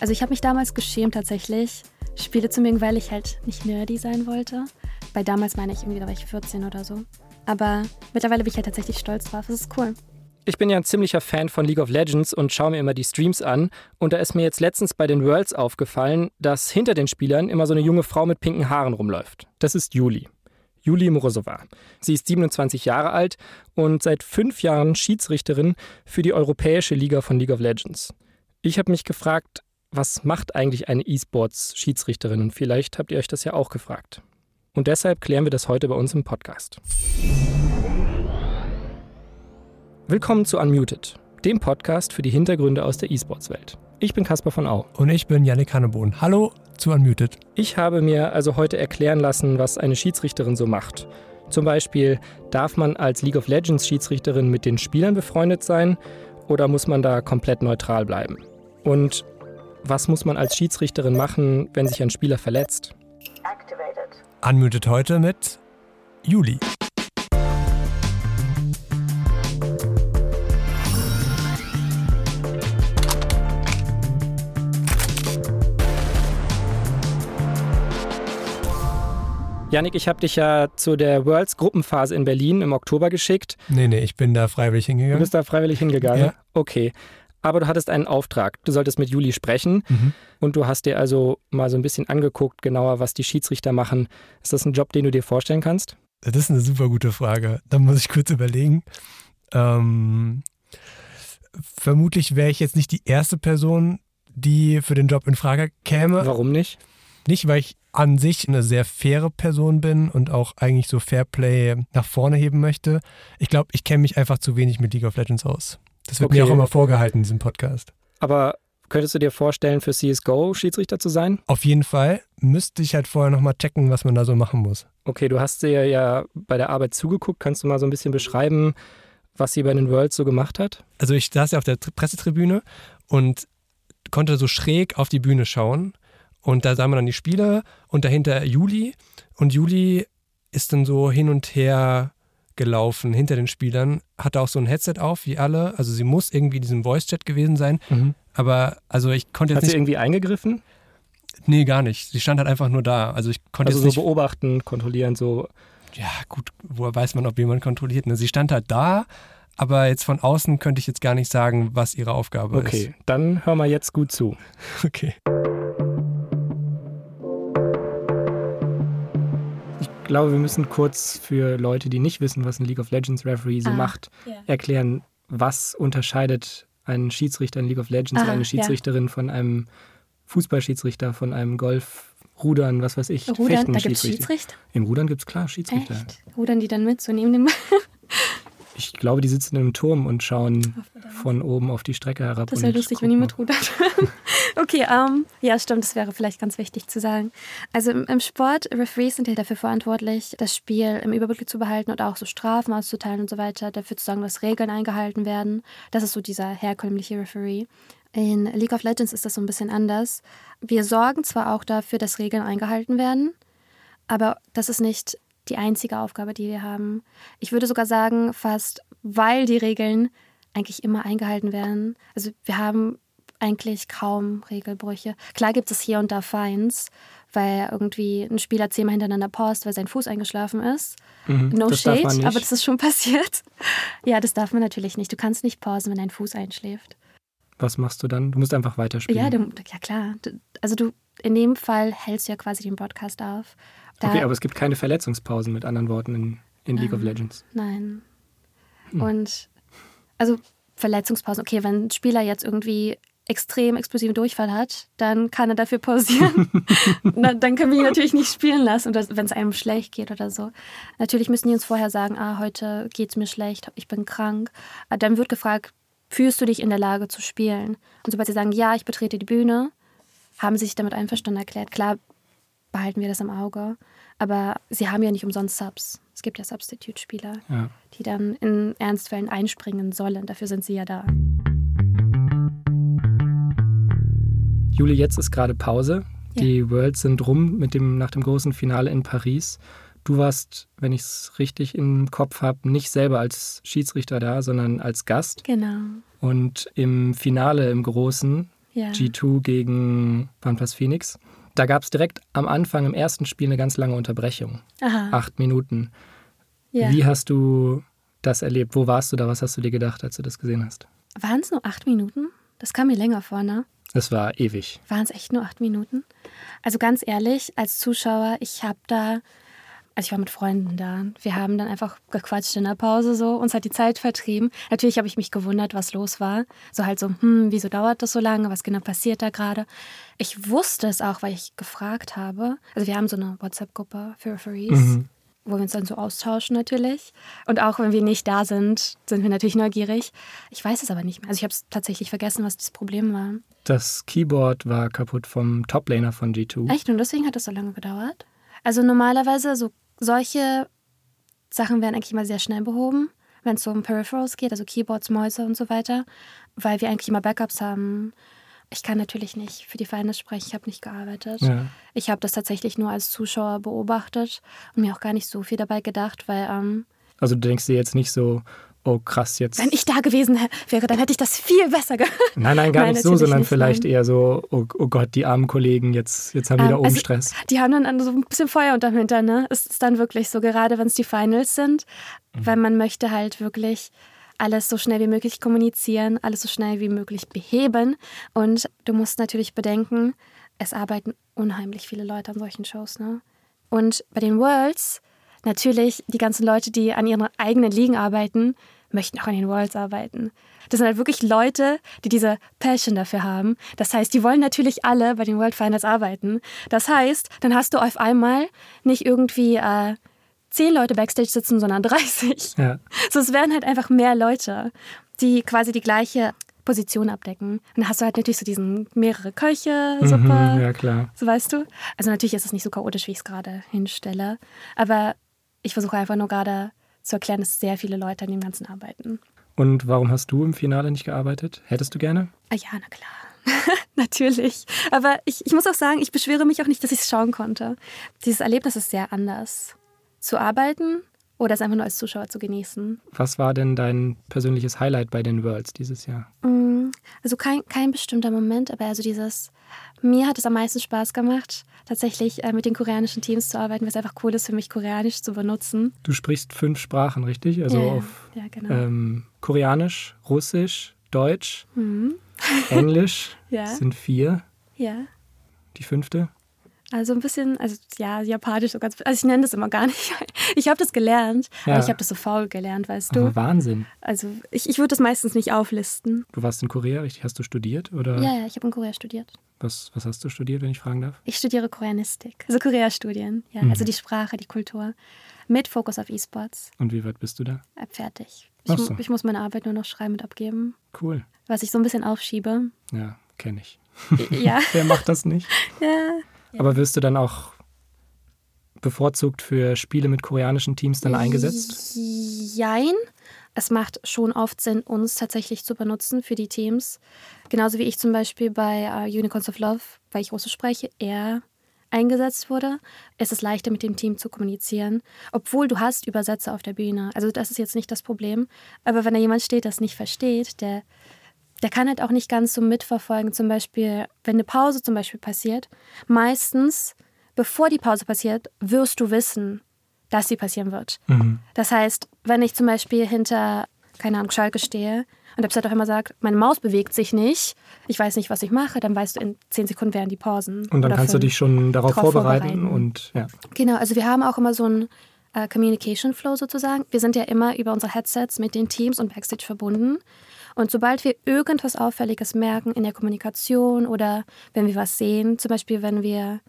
Also ich habe mich damals geschämt tatsächlich, Spiele zu mögen, weil ich halt nicht nerdy sein wollte. Bei damals meine ich irgendwie, da war ich 14 oder so. Aber mittlerweile bin ich halt tatsächlich stolz drauf. Das ist cool. Ich bin ja ein ziemlicher Fan von League of Legends und schaue mir immer die Streams an. Und da ist mir jetzt letztens bei den Worlds aufgefallen, dass hinter den Spielern immer so eine junge Frau mit pinken Haaren rumläuft. Das ist Juli. Juli Morozova. Sie ist 27 Jahre alt und seit fünf Jahren Schiedsrichterin für die Europäische Liga von League of Legends. Ich habe mich gefragt, was macht eigentlich eine E-Sports-Schiedsrichterin? Und vielleicht habt ihr euch das ja auch gefragt. Und deshalb klären wir das heute bei uns im Podcast. Willkommen zu Unmuted, dem Podcast für die Hintergründe aus der E-Sports-Welt. Ich bin Caspar von Au. Und ich bin Yannick Hannebohn. Hallo zu Unmuted. Ich habe mir also heute erklären lassen, was eine Schiedsrichterin so macht. Zum Beispiel, darf man als League of Legends Schiedsrichterin mit den Spielern befreundet sein oder muss man da komplett neutral bleiben? Und was muss man als Schiedsrichterin machen, wenn sich ein Spieler verletzt? Unmuted heute mit Juli. Janik, ich habe dich ja zu der Worlds Gruppenphase in Berlin im Oktober geschickt. Nee, nee, ich bin da freiwillig hingegangen. Du bist da freiwillig hingegangen? Ja. Okay. Aber du hattest einen Auftrag. Du solltest mit Juli sprechen Mhm. und du hast dir also mal so ein bisschen angeguckt, genauer, was die Schiedsrichter machen. Ist das ein Job, den du dir vorstellen kannst? Das ist eine super gute Frage. Da muss ich kurz überlegen. Ähm, vermutlich wäre ich jetzt nicht die erste Person, die für den Job in Frage käme. Warum nicht? Nicht, weil ich an sich eine sehr faire Person bin und auch eigentlich so Fairplay nach vorne heben möchte. Ich glaube, ich kenne mich einfach zu wenig mit League of Legends aus. Das wird mir Okay. auch immer vorgehalten in diesem Podcast. Aber könntest du dir vorstellen, für CSGO Schiedsrichter zu sein? Auf jeden Fall müsste ich halt vorher nochmal checken, was man da so machen muss. Okay, du hast dir ja bei der Arbeit zugeguckt. Kannst du mal so ein bisschen beschreiben, was sie bei den Worlds so gemacht hat? Also ich saß ja auf der Tri- Pressetribüne und konnte so schräg auf die Bühne schauen. Und da sah man dann die Spieler und dahinter Juli. Und Juli ist dann so hin und her gelaufen hinter den Spielern, hatte auch so ein Headset auf, wie alle. Also sie muss irgendwie in diesem Voice-Chat gewesen sein. Aber also ich konnte Hat jetzt sie nicht. irgendwie eingegriffen? Nee, gar nicht. Sie stand halt einfach nur da. Also ich konnte Also so jetzt nicht. beobachten, kontrollieren, so. Ja, gut, woher weiß man, ob jemand kontrolliert? Ne? Sie stand halt da, aber jetzt von außen könnte ich jetzt gar nicht sagen, was ihre Aufgabe Okay, dann hör mal jetzt gut zu. ist. Okay. Glaube, wir müssen kurz für Leute, die nicht wissen, was ein League of Legends Referee so Ah, macht, ja. erklären, was unterscheidet einen Schiedsrichter in League of Legends Ah, oder eine ja. Schiedsrichterin von einem Fußballschiedsrichter, von einem Golfrudern, was weiß ich, Rudern, da gibt es. Schiedsrichter? Im Rudern gibt es klar Schiedsrichter. Echt? Rudern die dann mit, so neben dem Ich glaube, die sitzen im Turm und schauen von oben auf die Strecke herab. Das wäre lustig, wenn die mitrudert. okay, ähm, ja, stimmt, das wäre vielleicht ganz wichtig zu sagen. Also im, im Sport, Referees sind ja dafür verantwortlich, das Spiel im Überblick zu behalten und auch so Strafen auszuteilen und so weiter, dafür zu sorgen, dass Regeln eingehalten werden. Das ist so dieser herkömmliche Referee. In League of Legends ist das so ein bisschen anders. Wir sorgen zwar auch dafür, dass Regeln eingehalten werden, aber das ist nicht die einzige Aufgabe, die wir haben. Ich würde sogar sagen, fast weil die Regeln eigentlich immer eingehalten werden. Also wir haben eigentlich kaum Regelbrüche. Klar gibt es hier und da Fines, weil irgendwie ein Spieler zehnmal hintereinander paust, weil sein Fuß eingeschlafen ist. Mhm, No shade, aber das ist schon passiert. Ja, das darf man natürlich nicht. Du kannst nicht pausen, wenn dein Fuß einschläft. Was machst du dann? Du musst einfach weiterspielen. Ja, du, ja klar. Du, also du, in dem Fall hältst du ja quasi den Broadcast auf. Da, okay, aber es gibt keine Verletzungspausen, mit anderen Worten, in, in League of Ähm, Legends. Nein. Hm. Und also Verletzungspausen, okay, wenn ein Spieler jetzt irgendwie extrem explosiven Durchfall hat, dann kann er dafür pausieren. Na, dann können wir ihn natürlich nicht spielen lassen, wenn es einem schlecht geht oder so. Natürlich müssen die uns vorher sagen, ah, heute geht es mir schlecht, ich bin krank. Ah, Dann wird gefragt, fühlst du dich in der Lage zu spielen? Und sobald sie sagen, ja, ich betrete die Bühne, haben sie sich damit einverstanden erklärt. Klar behalten wir das im Auge, aber sie haben ja nicht umsonst Subs. Es gibt ja Substitute-Spieler Ja. die dann in Ernstfällen einspringen sollen. Dafür sind sie ja da. Juli, jetzt ist gerade Pause. Ja. Die Worlds sind rum mit dem, nach dem großen Finale in Paris. Du warst, wenn ich es richtig im Kopf habe, nicht selber als Schiedsrichter da, sondern als Gast. Genau. Und im Finale, im Großen, Ja. G2 gegen OnePlus Phoenix. Da gab es direkt am Anfang im ersten Spiel eine ganz lange Unterbrechung. Aha. Acht Minuten. ja. Wie hast du das erlebt? Wo warst du da? Was hast du dir gedacht, als du das gesehen hast? Waren es nur acht Minuten? Das kam mir länger vor, ne? Es war ewig. Waren es echt nur acht Minuten? Also ganz ehrlich, als Zuschauer, ich habe da, also ich war mit Freunden da. Wir haben dann einfach gequatscht in der Pause so, uns hat die Zeit vertrieben. Natürlich habe ich mich gewundert, was los war. So halt so, hm, wieso dauert das so lange? Was genau passiert da gerade? Ich wusste es auch, weil ich gefragt habe. Also wir haben so eine WhatsApp-Gruppe für Referees. Wo wir uns dann so austauschen natürlich. Und auch wenn wir nicht da sind, sind wir natürlich neugierig. Ich weiß es aber nicht mehr. Also ich habe es tatsächlich vergessen, was das Problem war. Das Keyboard war kaputt vom Toplaner von G2. Echt? Und deswegen hat das so lange gedauert? Also normalerweise, so solche Sachen werden eigentlich immer sehr schnell behoben, wenn es um Peripherals geht, also Keyboards, Mäuse und so weiter, weil wir eigentlich immer Backups haben. Ich kann natürlich nicht für die Finals sprechen, ich habe nicht gearbeitet. Ja. Ich habe das tatsächlich nur als Zuschauer beobachtet und mir auch gar nicht so viel dabei gedacht, weil ähm, Also du denkst dir jetzt nicht so, oh krass, jetzt. wenn ich da gewesen wäre, dann hätte ich das viel besser gemacht. Nein, nein, gar Nein, nicht so, sondern nicht, vielleicht nein. eher so, oh, oh Gott, die armen Kollegen, jetzt, jetzt haben wir wieder Ähm, oben also, Stress. Die haben dann so ein bisschen Feuer unterm Hintern, ne? Es ist dann wirklich so, gerade wenn es die Finals sind, weil man möchte halt wirklich alles so schnell wie möglich kommunizieren, alles so schnell wie möglich beheben. Und du musst natürlich bedenken, es arbeiten unheimlich viele Leute an solchen Shows, ne? Und bei den Worlds, natürlich, die ganzen Leute, die an ihren eigenen Ligen arbeiten, möchten auch an den Worlds arbeiten. Das sind halt wirklich Leute, die diese Passion dafür haben. Das heißt, die wollen natürlich alle bei den World Finals arbeiten. Das heißt, dann hast du auf einmal nicht irgendwie äh, zehn Leute backstage sitzen, sondern 30. Ja. So, es werden halt einfach mehr Leute, die quasi die gleiche Position abdecken. Und dann hast du halt natürlich so diesen mehrere Köche, Suppe, Mhm, ja, klar. so weißt du. Also natürlich ist es nicht so chaotisch, wie ich es gerade hinstelle. Aber ich versuche einfach nur gerade zu erklären, dass sehr viele Leute an dem Ganzen arbeiten. Und warum hast du im Finale nicht gearbeitet? Hättest du gerne? Ah ja, na klar. Natürlich. Aber ich, ich muss auch sagen, ich beschwere mich auch nicht, dass ich es schauen konnte. Dieses Erlebnis ist sehr anders. Zu arbeiten oder es einfach nur als Zuschauer zu genießen. Was war denn dein persönliches Highlight bei den Worlds dieses Jahr? Mm, Also kein, kein bestimmter Moment, aber also dieses, mir hat es am meisten Spaß gemacht, tatsächlich äh, mit den koreanischen Teams zu arbeiten, weil es einfach cool ist für mich, Koreanisch zu benutzen. Du sprichst fünf Sprachen, richtig? Also ja, auf ja, genau. ähm, Koreanisch, Russisch, Deutsch, Mhm. Englisch Ja. sind vier. Ja. Die fünfte? Also ein bisschen, also ja, Japanisch so ganz. Also ich nenne das immer gar nicht. Ich habe das gelernt, Ja. aber ich habe das so faul gelernt, weißt du. Aber Wahnsinn. Also ich, ich würde das meistens nicht auflisten. Du warst in Korea, richtig? Hast du studiert? Oder Ja, ja, ich habe in Korea studiert. was, was hast du studiert, wenn ich fragen darf? Ich studiere Koreanistik, also Korea-Studien, ja, Mhm. also die Sprache, die Kultur, mit Fokus auf E-Sports. Und wie weit bist du da? Äh, Fertig. Ich, so. ich muss meine Arbeit nur noch schreiben und abgeben, Cool. was ich so ein bisschen aufschiebe. Ja, kenne ich. ja, Wer macht das nicht? ja. Aber wirst du dann auch bevorzugt für Spiele mit koreanischen Teams dann eingesetzt? Jein. Es macht schon oft Sinn, uns tatsächlich zu benutzen für die Teams. Genauso wie ich zum Beispiel bei äh, Unicorns of Love, weil ich Russisch spreche, eher eingesetzt wurde. Es ist leichter, mit dem Team zu kommunizieren, obwohl du hast Übersetzer auf der Bühne. Also das ist jetzt nicht das Problem. Aber wenn da jemand steht, das nicht versteht, der, der kann halt auch nicht ganz so mitverfolgen. Zum Beispiel, wenn eine Pause zum Beispiel passiert, meistens, bevor die Pause passiert, wirst du wissen, dass sie passieren wird. Mhm. Das heißt, wenn ich zum Beispiel hinter, keine Ahnung, Schalke stehe und der Psych auf einmal sagt, meine Maus bewegt sich nicht, ich weiß nicht, was ich mache, dann weißt du, in zehn Sekunden wären die Pausen. Und dann kannst du dich schon darauf vorbereiten, vorbereiten. und ja. Genau, also wir haben auch immer so einen äh, Communication Flow sozusagen. Wir sind ja immer über unsere Headsets mit den Teams und Backstage verbunden. Und sobald wir irgendwas Auffälliges merken in der Kommunikation oder wenn wir was sehen, zum Beispiel wenn wir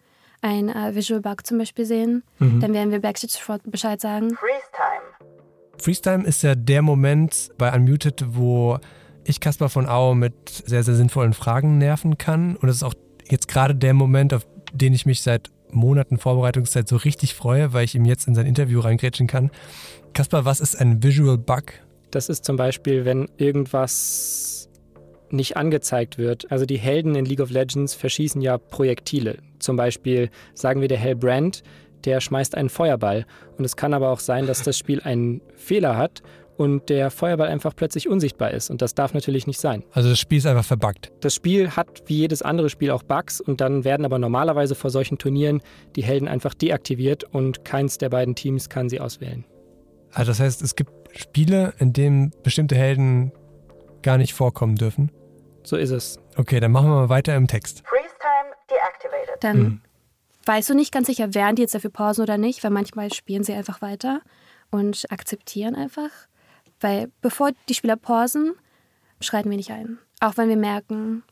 ein äh, Visual Bug zum Beispiel sehen, Mhm. dann werden wir Backstage sofort Bescheid sagen. Freeze time. Freestyle ist ja der Moment bei Unmuted, wo ich Caspar von Au mit sehr, sehr sinnvollen Fragen nerven kann. Und es ist auch jetzt gerade der Moment, auf den ich mich seit Monaten Vorbereitungszeit so richtig freue, weil ich ihm jetzt in sein Interview reingrätschen kann. Kaspar, was ist ein Visual Bug? Das ist zum Beispiel, wenn irgendwas nicht angezeigt wird. Also die Helden in League of Legends verschießen ja Projektile. Zum Beispiel sagen wir der Hell Brand, der schmeißt einen Feuerball. Und es kann aber auch sein, dass das Spiel einen Fehler hat und der Feuerball einfach plötzlich unsichtbar ist. Und das darf natürlich nicht sein. Also das Spiel ist einfach verbuggt. Das Spiel hat wie jedes andere Spiel auch Bugs und dann werden aber normalerweise vor solchen Turnieren die Helden einfach deaktiviert und keins der beiden Teams kann sie auswählen. Also das heißt, es gibt Spiele, in denen bestimmte Helden gar nicht vorkommen dürfen. So ist es. Okay, dann machen wir mal weiter im Text. Freeze time deactivated. Dann mhm. weißt du nicht ganz sicher, wären die jetzt dafür pausen oder nicht, weil manchmal spielen sie einfach weiter und akzeptieren einfach. Weil bevor die Spieler pausen, schreiten wir nicht ein. Auch wenn wir merken,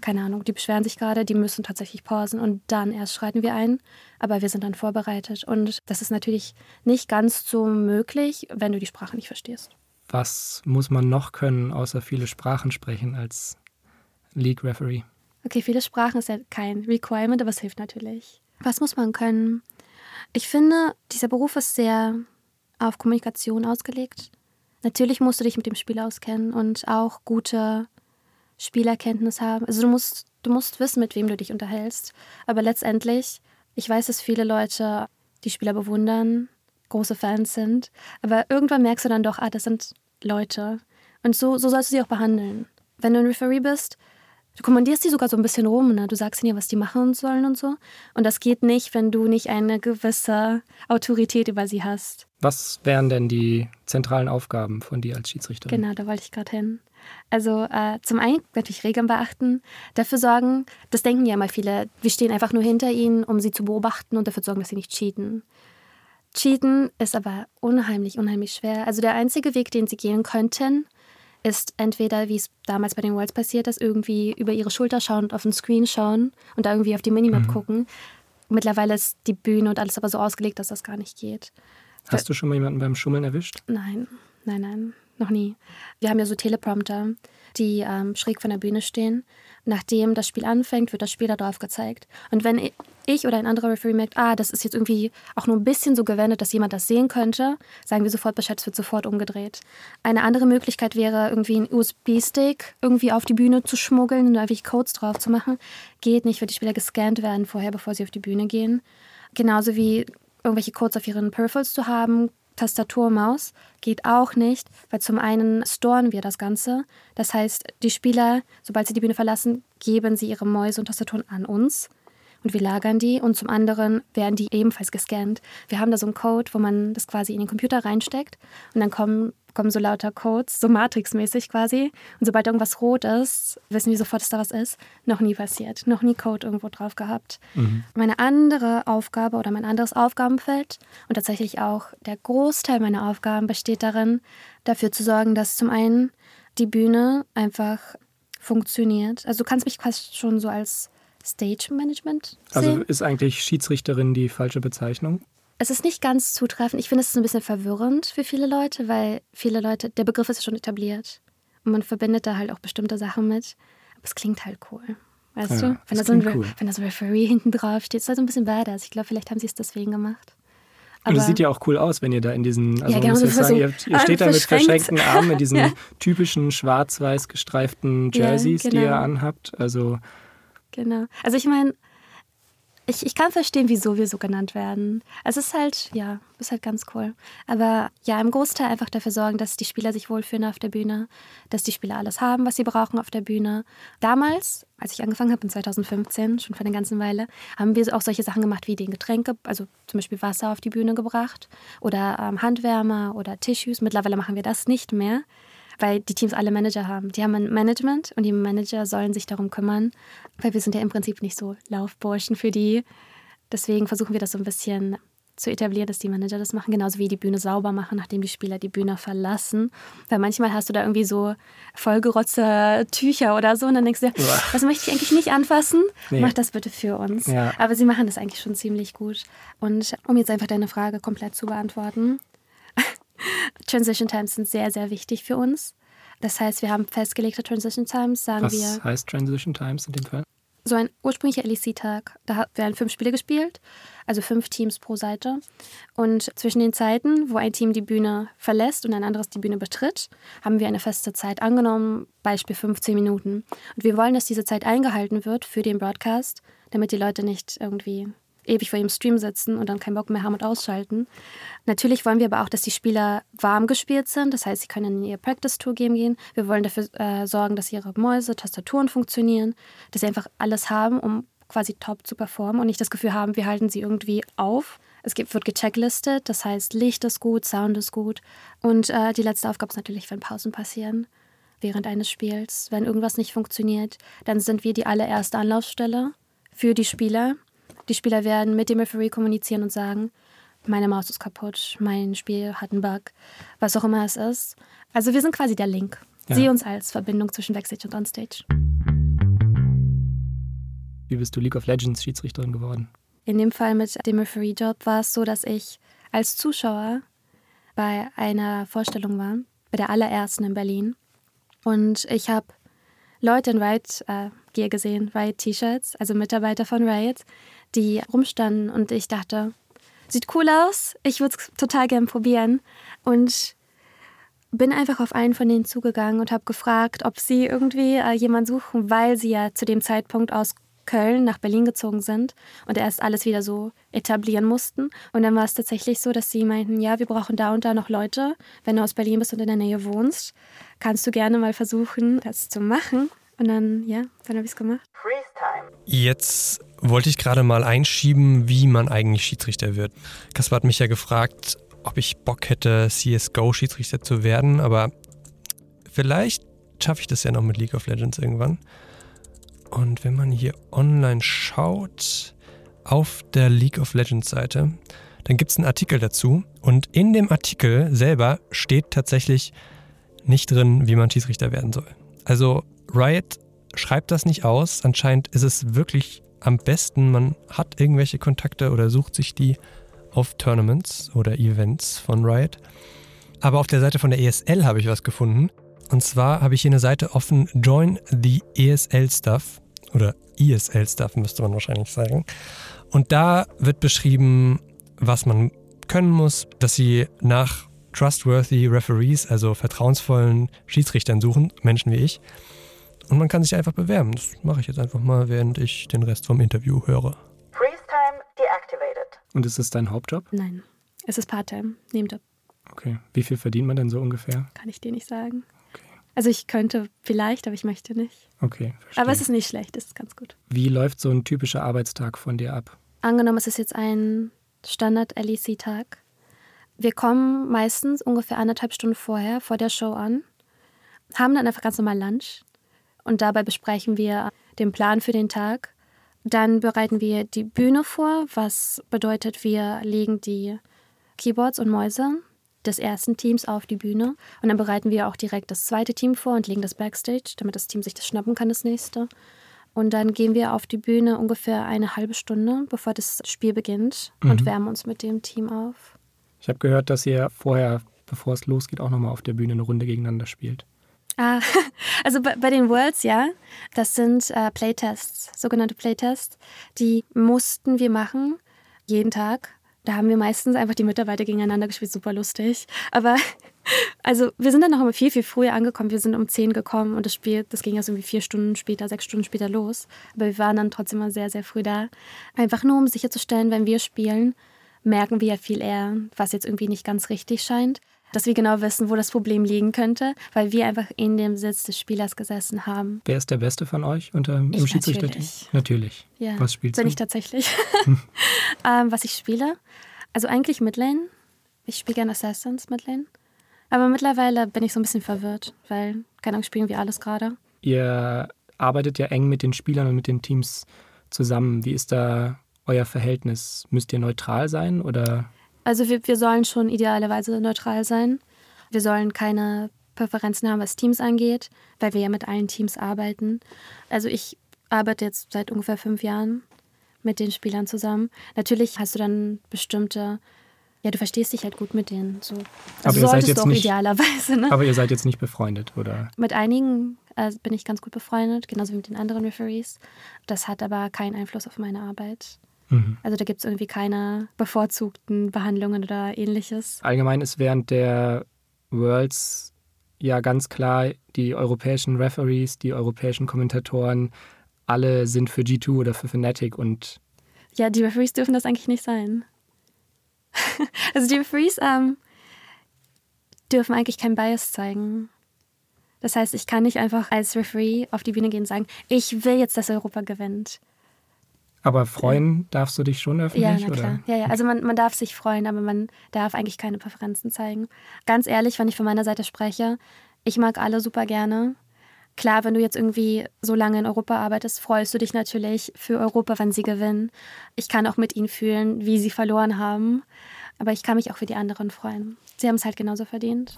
keine Ahnung, die beschweren sich gerade, die müssen tatsächlich pausen und dann erst schreiten wir ein. Aber wir sind dann vorbereitet. Und das ist natürlich nicht ganz so möglich, wenn du die Sprache nicht verstehst. Was muss man noch können, außer viele Sprachen sprechen als League Referee? Okay, viele Sprachen ist ja kein Requirement, aber es hilft natürlich. Was muss man können? Ich finde, dieser Beruf ist sehr auf Kommunikation ausgelegt. Natürlich musst du dich mit dem Spiel auskennen und auch gute Spielerkenntnis haben. Also du musst, du musst wissen, mit wem du dich unterhältst. Aber letztendlich, ich weiß, dass viele Leute die Spieler bewundern, große Fans sind. Aber irgendwann merkst du dann doch, ah, das sind Leute. Und so, so sollst du sie auch behandeln. Wenn du ein Referee bist, du kommandierst die sogar so ein bisschen rum. Ne? Du sagst ihnen ja, was die machen sollen und so. Und das geht nicht, wenn du nicht eine gewisse Autorität über sie hast. Was wären denn die zentralen Aufgaben von dir als Schiedsrichterin? Genau, da wollte ich gerade hin. Also äh, zum einen natürlich Regeln beachten, dafür sorgen, das denken ja immer viele, wir stehen einfach nur hinter ihnen, um sie zu beobachten und dafür sorgen, dass sie nicht cheaten. Cheaten ist aber unheimlich, unheimlich schwer. Also der einzige Weg, den sie gehen könnten, ist entweder, wie es damals bei den Worlds passiert ist, irgendwie über ihre Schulter schauen und auf den Screen schauen und da irgendwie auf die Minimap mhm. gucken. Mittlerweile ist die Bühne und alles aber so ausgelegt, dass das gar nicht geht. Hast du schon mal jemanden beim Schummeln erwischt? Nein, nein, nein, noch nie. Wir haben ja so Teleprompter, die ähm, schräg von der Bühne stehen. Nachdem das Spiel anfängt, wird das Spiel da drauf gezeigt. Und wenn ich oder ein anderer Referee merkt, ah, das ist jetzt irgendwie auch nur ein bisschen so gewendet, dass jemand das sehen könnte, sagen wir sofort Bescheid, es wird sofort umgedreht. Eine andere Möglichkeit wäre, irgendwie einen USB-Stick irgendwie auf die Bühne zu schmuggeln und einfach Codes drauf zu machen. Geht nicht, weil die Spieler gescannt werden vorher, bevor sie auf die Bühne gehen. Genauso wie irgendwelche Codes auf ihren Peripherals zu haben, Tastatur, Maus, geht auch nicht, weil zum einen storen wir das Ganze. Das heißt, die Spieler, sobald sie die Bühne verlassen, geben sie ihre Mäuse und Tastaturen an uns und wir lagern die und zum anderen werden die ebenfalls gescannt. Wir haben da so einen Code, wo man das quasi in den Computer reinsteckt und dann kommen, kommen so lauter Codes, so Matrix-mäßig quasi. Und sobald irgendwas rot ist, wissen wir sofort, dass da was ist. Noch nie passiert, noch nie Code irgendwo drauf gehabt. Mhm. Meine andere Aufgabe oder mein anderes Aufgabenfeld und tatsächlich auch der Großteil meiner Aufgaben besteht darin, dafür zu sorgen, dass zum einen die Bühne einfach funktioniert. Also du kannst mich quasi schon so als Stage Management also sehen. Also ist eigentlich Schiedsrichterin die falsche Bezeichnung? Es ist nicht ganz zutreffend. Ich finde, es ist ein bisschen verwirrend für viele Leute, weil viele Leute, der Begriff ist schon etabliert. Und man verbindet da halt auch bestimmte Sachen mit. Aber es klingt halt cool. Weißt ja, du? Wenn da, so ein, cool. wenn da so ein Referee hinten drauf steht, ist halt so ein bisschen badass. Ich glaube, vielleicht haben sie es deswegen gemacht. Aber und es sieht ja auch cool aus, wenn ihr da in diesen, also ja, genau, muss ich sagen, so ihr, ihr steht da mit verschränkten Armen in diesen ja. typischen schwarz-weiß gestreiften Jerseys, ja, genau. die ihr anhabt. Also Genau. Also ich meine, ich, ich kann verstehen, wieso wir so genannt werden. Es ist halt, ja, ist halt ganz cool. Aber ja, im Großteil einfach dafür sorgen, dass die Spieler sich wohlfühlen auf der Bühne, dass die Spieler alles haben, was sie brauchen auf der Bühne. Damals, als ich angefangen habe, in 2015, schon vor einer ganzen Weile, haben wir auch solche Sachen gemacht wie den Getränke, also zum Beispiel Wasser auf die Bühne gebracht oder ähm, Handwärmer oder Tissues. Mittlerweile machen wir das nicht mehr weil die Teams alle Manager haben. Die haben ein Management und die Manager sollen sich darum kümmern, weil wir sind ja im Prinzip nicht so Laufburschen für die. Deswegen versuchen wir das so ein bisschen zu etablieren, dass die Manager das machen, genauso wie die Bühne sauber machen, nachdem die Spieler die Bühne verlassen. Weil manchmal hast du da irgendwie so vollgerotze Tücher oder so und dann denkst du dir, das möchte ich eigentlich nicht anfassen, nee. mach das bitte für uns. Ja. Aber sie machen das eigentlich schon ziemlich gut. Und um jetzt einfach deine Frage komplett zu beantworten, Transition Times sind sehr, sehr wichtig für uns. Das heißt, wir haben festgelegte Transition Times, sagen Was wir. Was heißt Transition Times in dem Fall? So ein ursprünglicher LEC-Tag. Da werden fünf Spiele gespielt, also fünf Teams pro Seite. Und zwischen den Zeiten, wo ein Team die Bühne verlässt und ein anderes die Bühne betritt, haben wir eine feste Zeit angenommen, Beispiel 15 Minuten. Und wir wollen, dass diese Zeit eingehalten wird für den Broadcast, damit die Leute nicht irgendwie ewig vor ihrem Stream sitzen und dann keinen Bock mehr haben und ausschalten. Natürlich wollen wir aber auch, dass die Spieler warm gespielt sind. Das heißt, sie können in ihr Practice-Tour Game gehen. Wir wollen dafür äh, sorgen, dass ihre Mäuse, Tastaturen funktionieren, dass sie einfach alles haben, um quasi top zu performen und nicht das Gefühl haben, wir halten sie irgendwie auf. Es gibt, wird gechecklisttet, das heißt, Licht ist gut, Sound ist gut. Und äh, die letzte Aufgabe ist natürlich, wenn Pausen passieren während eines Spiels. Wenn irgendwas nicht funktioniert, dann sind wir die allererste Anlaufstelle für die Spieler. Die Spieler werden mit dem Referee kommunizieren und sagen, meine Maus ist kaputt, mein Spiel hat einen Bug, was auch immer es ist. Also wir sind quasi der Link. Ja. Sie uns als Verbindung zwischen Backstage und Onstage. Wie bist du League of Legends Schiedsrichterin geworden? In dem Fall mit dem Referee-Job war es so, dass ich als Zuschauer bei einer Vorstellung war, bei der allerersten in Berlin. Und ich habe Leute in Riot äh, Gear gesehen, Riot T-Shirts, also Mitarbeiter von Riot, die rumstanden und ich dachte, sieht cool aus, ich würde es total gern probieren. Und bin einfach auf einen von denen zugegangen und habe gefragt, ob sie irgendwie äh, jemanden suchen, weil sie ja zu dem Zeitpunkt aus Köln nach Berlin gezogen sind und erst alles wieder so etablieren mussten. Und dann war es tatsächlich so, dass sie meinten, ja, wir brauchen da und da noch Leute. Wenn du aus Berlin bist und in der Nähe wohnst, kannst du gerne mal versuchen, das zu machen. Und dann, ja, dann habe ich es gemacht. Jetzt wollte ich gerade mal einschieben, wie man eigentlich Schiedsrichter wird. Kaspar hat mich ja gefragt, ob ich Bock hätte, CSGO-Schiedsrichter zu werden, aber vielleicht schaffe ich das ja noch mit League of Legends irgendwann. Und wenn man hier online schaut, auf der League of Legends Seite, dann gibt es einen Artikel dazu. Und in dem Artikel selber steht tatsächlich nicht drin, wie man Schiedsrichter werden soll. Also Riot schreibt das nicht aus. Anscheinend ist es wirklich am besten, man hat irgendwelche Kontakte oder sucht sich die auf Tournaments oder Events von Riot. Aber auf der Seite von der ESL habe ich was gefunden. Und zwar habe ich hier eine Seite offen, Join the ESL Stuff oder ESL Stuff müsste man wahrscheinlich sagen. Und da wird beschrieben, was man können muss, dass sie nach trustworthy Referees, also vertrauensvollen Schiedsrichtern suchen, Menschen wie ich. Und man kann sich einfach bewerben. Das mache ich jetzt einfach mal, während ich den Rest vom Interview höre. Freeze time deactivated. Und ist es dein Hauptjob? Nein, es ist Part-Time, Nebenjob. Okay. Wie viel verdient man denn so ungefähr? Kann ich dir nicht sagen. Also ich könnte vielleicht, aber ich möchte nicht. Okay, verstehe. Aber es ist nicht schlecht, es ist ganz gut. Wie läuft so ein typischer Arbeitstag von dir ab? Angenommen, es ist jetzt ein Standard-LEC-Tag. Wir kommen meistens ungefähr anderthalb Stunden vorher, vor der Show an, haben dann einfach ganz normal Lunch und dabei besprechen wir den Plan für den Tag. Dann bereiten wir die Bühne vor, was bedeutet, wir legen die Keyboards und Mäuse des ersten Teams auf die Bühne. Und dann bereiten wir auch direkt das zweite Team vor und legen das Backstage, damit das Team sich das schnappen kann, das nächste. Und dann gehen wir auf die Bühne ungefähr eine halbe Stunde, bevor das Spiel beginnt mhm. und wärmen uns mit dem Team auf. Ich habe gehört, dass ihr vorher, bevor es losgeht, auch nochmal auf der Bühne eine Runde gegeneinander spielt. Ah, also bei, bei den Worlds, ja. Das sind äh, Playtests, sogenannte Playtests. Die mussten wir machen, jeden Tag. Da haben wir meistens einfach die Mitarbeiter gegeneinander gespielt, super lustig. Aber also wir sind dann noch immer viel, viel früher angekommen. Wir sind um 10 gekommen und das Spiel, das ging ja so irgendwie vier Stunden später, sechs Stunden später los. Aber wir waren dann trotzdem mal sehr, sehr früh da. Einfach nur, um sicherzustellen, wenn wir spielen, merken wir ja viel eher, was jetzt irgendwie nicht ganz richtig scheint dass wir genau wissen, wo das Problem liegen könnte, weil wir einfach in dem Sitz des Spielers gesessen haben. Wer ist der Beste von euch unter im Schiedsrichterteam? Natürlich. natürlich. Ja. Was spielst Bin du? ich tatsächlich. ähm, was ich spiele? Also eigentlich Midlane. Ich spiele gerne Assassins Midlane. Aber mittlerweile bin ich so ein bisschen verwirrt, weil, keine Ahnung, spielen wir alles gerade. Ihr arbeitet ja eng mit den Spielern und mit den Teams zusammen. Wie ist da euer Verhältnis? Müsst ihr neutral sein oder? Also wir, wir sollen schon idealerweise neutral sein. Wir sollen keine Präferenzen haben, was Teams angeht, weil wir ja mit allen Teams arbeiten. Also ich arbeite jetzt seit ungefähr fünf Jahren mit den Spielern zusammen. Natürlich hast du dann bestimmte, ja, du verstehst dich halt gut mit denen. So. Also aber ihr seid solltest jetzt nicht, idealerweise. Ne? Aber ihr seid jetzt nicht befreundet, oder? Mit einigen äh, bin ich ganz gut befreundet, genauso wie mit den anderen Referees. Das hat aber keinen Einfluss auf meine Arbeit. Mhm. Also da gibt es irgendwie keine bevorzugten Behandlungen oder ähnliches. Allgemein ist während der Worlds ja ganz klar, die europäischen Referees, die europäischen Kommentatoren, alle sind für G2 oder für Fnatic und Ja, die Referees dürfen das eigentlich nicht sein. also die Referees ähm, dürfen eigentlich kein Bias zeigen. Das heißt, ich kann nicht einfach als Referee auf die Bühne gehen und sagen, ich will jetzt, dass Europa gewinnt. Aber freuen darfst du dich schon öffentlich? Ja, na klar. Ja, ja. Also man, man darf sich freuen, aber man darf eigentlich keine Präferenzen zeigen. Ganz ehrlich, wenn ich von meiner Seite spreche, ich mag alle super gerne. Klar, wenn du jetzt irgendwie so lange in Europa arbeitest, freust du dich natürlich für Europa, wenn sie gewinnen. Ich kann auch mit ihnen fühlen, wie sie verloren haben. Aber ich kann mich auch für die anderen freuen. Sie haben es halt genauso verdient.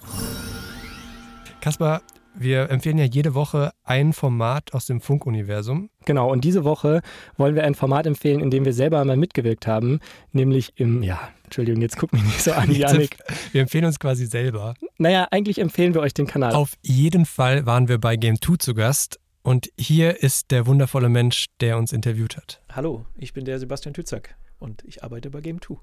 Kaspar, wir empfehlen ja jede Woche ein Format aus dem Funkuniversum. Genau, und diese Woche wollen wir ein Format empfehlen, in dem wir selber einmal mitgewirkt haben, nämlich im, ja, Entschuldigung, jetzt guck mich nicht so an, Janik. Wir empfehlen uns quasi selber. Naja, eigentlich empfehlen wir euch den Kanal. Auf jeden Fall waren wir bei Game 2 zu Gast und hier ist der wundervolle Mensch, der uns interviewt hat. Hallo, ich bin der Sebastian Tützak und ich arbeite bei Game 2.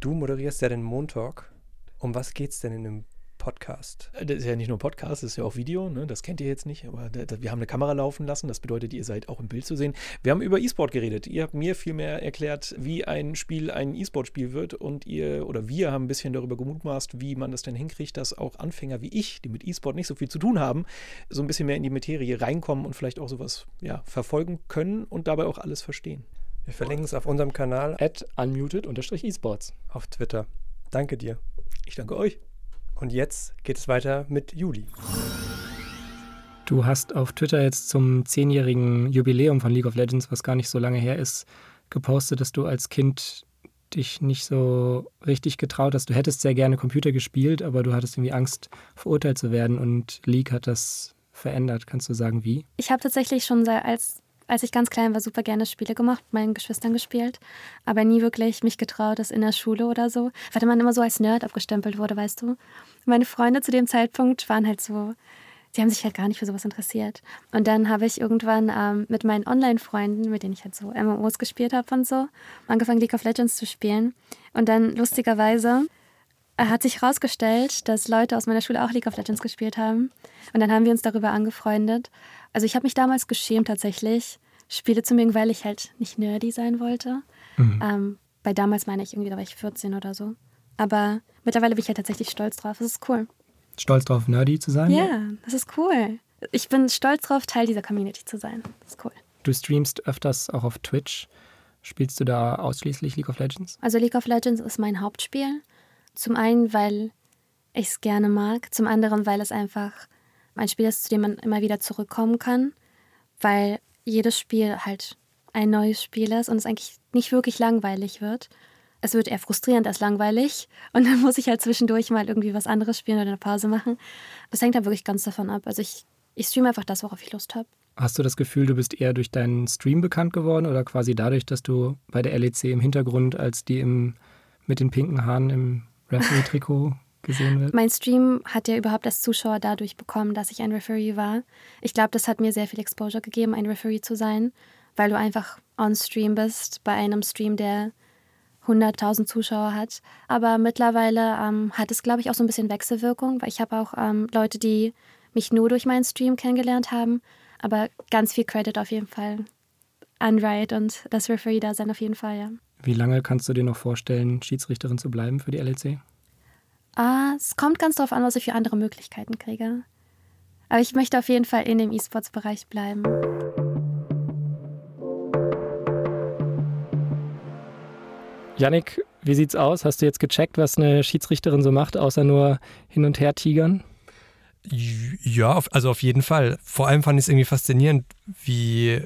Du moderierst ja den Montalk. Um was geht's denn in dem Podcast? Äh, Das ist ja nicht nur Podcast, das ist ja auch Video, ne? das kennt ihr jetzt nicht, aber da, da, wir haben eine Kamera laufen lassen, das bedeutet, ihr seid auch im Bild zu sehen. Wir haben über E-Sport geredet. Ihr habt mir viel mehr erklärt, wie ein Spiel ein E-Sport-Spiel wird und ihr oder wir haben ein bisschen darüber gemutmaßt, wie man das denn hinkriegt, dass auch Anfänger wie ich, die mit E-Sport nicht so viel zu tun haben, so ein bisschen mehr in die Materie reinkommen und vielleicht auch sowas ja, verfolgen können und dabei auch alles verstehen. Wir verlinken es auf unserem Kanal At unmuted-esports. auf Twitter. Danke dir. Ich danke euch. Und jetzt geht es weiter mit Juli. Du hast auf Twitter jetzt zum zehnjährigen Jubiläum von League of Legends, was gar nicht so lange her ist, gepostet, dass du als Kind dich nicht so richtig getraut hast. Du hättest sehr gerne Computer gespielt, aber du hattest irgendwie Angst, verurteilt zu werden und League hat das verändert. Kannst du sagen, wie? Ich habe tatsächlich schon seit, als, als ich ganz klein war, super gerne Spiele gemacht, mit meinen Geschwistern gespielt, aber nie wirklich mich getraut, das in der Schule oder so, weil man immer so als Nerd abgestempelt wurde, weißt du. Meine Freunde zu dem Zeitpunkt waren halt so, die haben sich halt gar nicht für sowas interessiert. Und dann habe ich irgendwann ähm, mit meinen Online-Freunden, mit denen ich halt so MMOs gespielt habe und so, angefangen League of Legends zu spielen. Und dann lustigerweise hat sich herausgestellt, dass Leute aus meiner Schule auch League of Legends gespielt haben. Und dann haben wir uns darüber angefreundet. Also ich habe mich damals geschämt tatsächlich, Spiele zu mögen, weil ich halt nicht nerdy sein wollte. Ähm, bei damals meine ich irgendwie, da war ich 14 oder so. Aber mittlerweile bin ich halt tatsächlich stolz drauf. Das ist cool. Stolz drauf, nerdy zu sein? Ja, das ist cool. Ich bin stolz drauf, Teil dieser Community zu sein. Das ist cool. Du streamst öfters auch auf Twitch. Spielst du da ausschließlich League of Legends? Also League of Legends ist mein Hauptspiel. Zum einen, weil ich es gerne mag. Zum anderen, weil es einfach ein Spiel ist, zu dem man immer wieder zurückkommen kann. Weil jedes Spiel halt ein neues Spiel ist und es eigentlich nicht wirklich langweilig wird. Es wird eher frustrierend als langweilig. Und dann muss ich halt zwischendurch mal irgendwie was anderes spielen oder eine Pause machen. Das hängt dann wirklich ganz davon ab. Also ich, ich streame einfach das, worauf ich Lust habe. Hast du das Gefühl, du bist eher durch deinen Stream bekannt geworden oder quasi dadurch, dass du bei der LEC im Hintergrund als die im, mit den pinken Haaren im Referee-Trikot gesehen wird? Mein Stream hat ja überhaupt als Zuschauer dadurch bekommen, dass ich ein Referee war. Ich glaube, das hat mir sehr viel Exposure gegeben, ein Referee zu sein, weil du einfach on Stream bist, bei einem Stream, der 100.000 Zuschauer hat. Aber mittlerweile ähm, hat es, glaube ich, auch so ein bisschen Wechselwirkung, weil ich habe auch ähm, Leute, die mich nur durch meinen Stream kennengelernt haben. Aber ganz viel Credit auf jeden Fall an Riot und das Referee-Dasein auf jeden Fall, ja. Wie lange kannst du dir noch vorstellen, Schiedsrichterin zu bleiben für die LEC? Ah, es kommt ganz darauf an, was ich für andere Möglichkeiten kriege. Aber ich möchte auf jeden Fall in dem E-Sports-Bereich bleiben. Yannick, wie sieht's aus? Hast du jetzt gecheckt, was eine Schiedsrichterin so macht, außer nur hin und her tigern? Ja, also auf jeden Fall. Vor allem fand ich es irgendwie faszinierend, wie,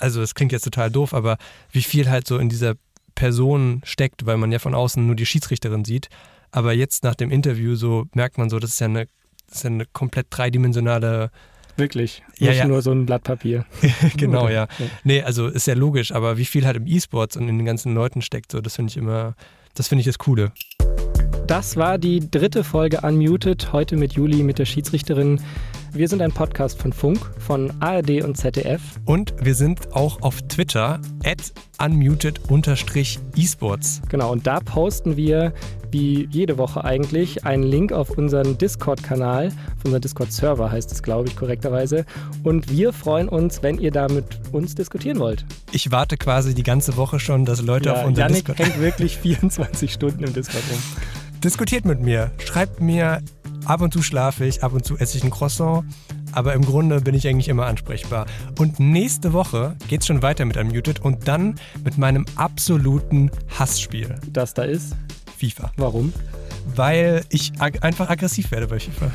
also es klingt jetzt total doof, aber wie viel halt so in dieser Person steckt, weil man ja von außen nur die Schiedsrichterin sieht. Aber jetzt nach dem Interview so merkt man so, das ist ja eine, ist ja eine komplett dreidimensionale Wirklich. Ja, Nicht ja. nur so ein Blatt Papier. genau, Oder? ja. Nee, also ist ja logisch, aber wie viel halt im E-Sports und in den ganzen Leuten steckt, so das finde ich immer, das finde ich das Coole. Das war die dritte Folge Unmuted, heute mit Juli, mit der Schiedsrichterin. Wir sind ein Podcast von Funk, von ARD und ZDF. Und wir sind auch auf Twitter at unmuted-esports. Genau, und da posten wir wie jede Woche eigentlich einen Link auf unseren Discord-Kanal, auf unseren Discord-Server heißt es, glaube ich, korrekterweise. Und wir freuen uns, wenn ihr da mit uns diskutieren wollt. Ich warte quasi die ganze Woche schon, dass Leute Ja, auf unseren Yannick Discord... hängt wirklich 24 Stunden im Discord rum. Diskutiert mit mir, schreibt mir, ab und zu schlafe ich, ab und zu esse ich ein Croissant, aber im Grunde bin ich eigentlich immer ansprechbar. Und nächste Woche geht's schon weiter mit Unmuted und dann mit meinem absoluten Hassspiel, Das da ist. FIFA. Warum? Weil ich ag einfach aggressiv werde bei FIFA.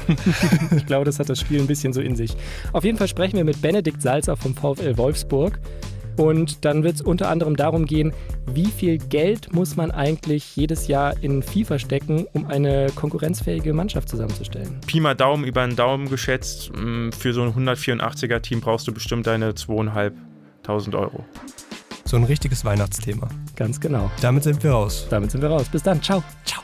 Ich glaube, das hat das Spiel ein bisschen so in sich. Auf jeden Fall sprechen wir mit Benedikt Salzer vom VfL Wolfsburg. Und dann wird es unter anderem darum gehen, wie viel Geld muss man eigentlich jedes Jahr in FIFA stecken, um eine konkurrenzfähige Mannschaft zusammenzustellen. Pi mal Daumen über den Daumen geschätzt, mh, für so ein 184er-Team brauchst du bestimmt deine 2.500 Euro. So ein richtiges Weihnachtsthema. Ganz genau. Damit sind wir raus. Damit sind wir raus. Bis dann. Ciao. Ciao.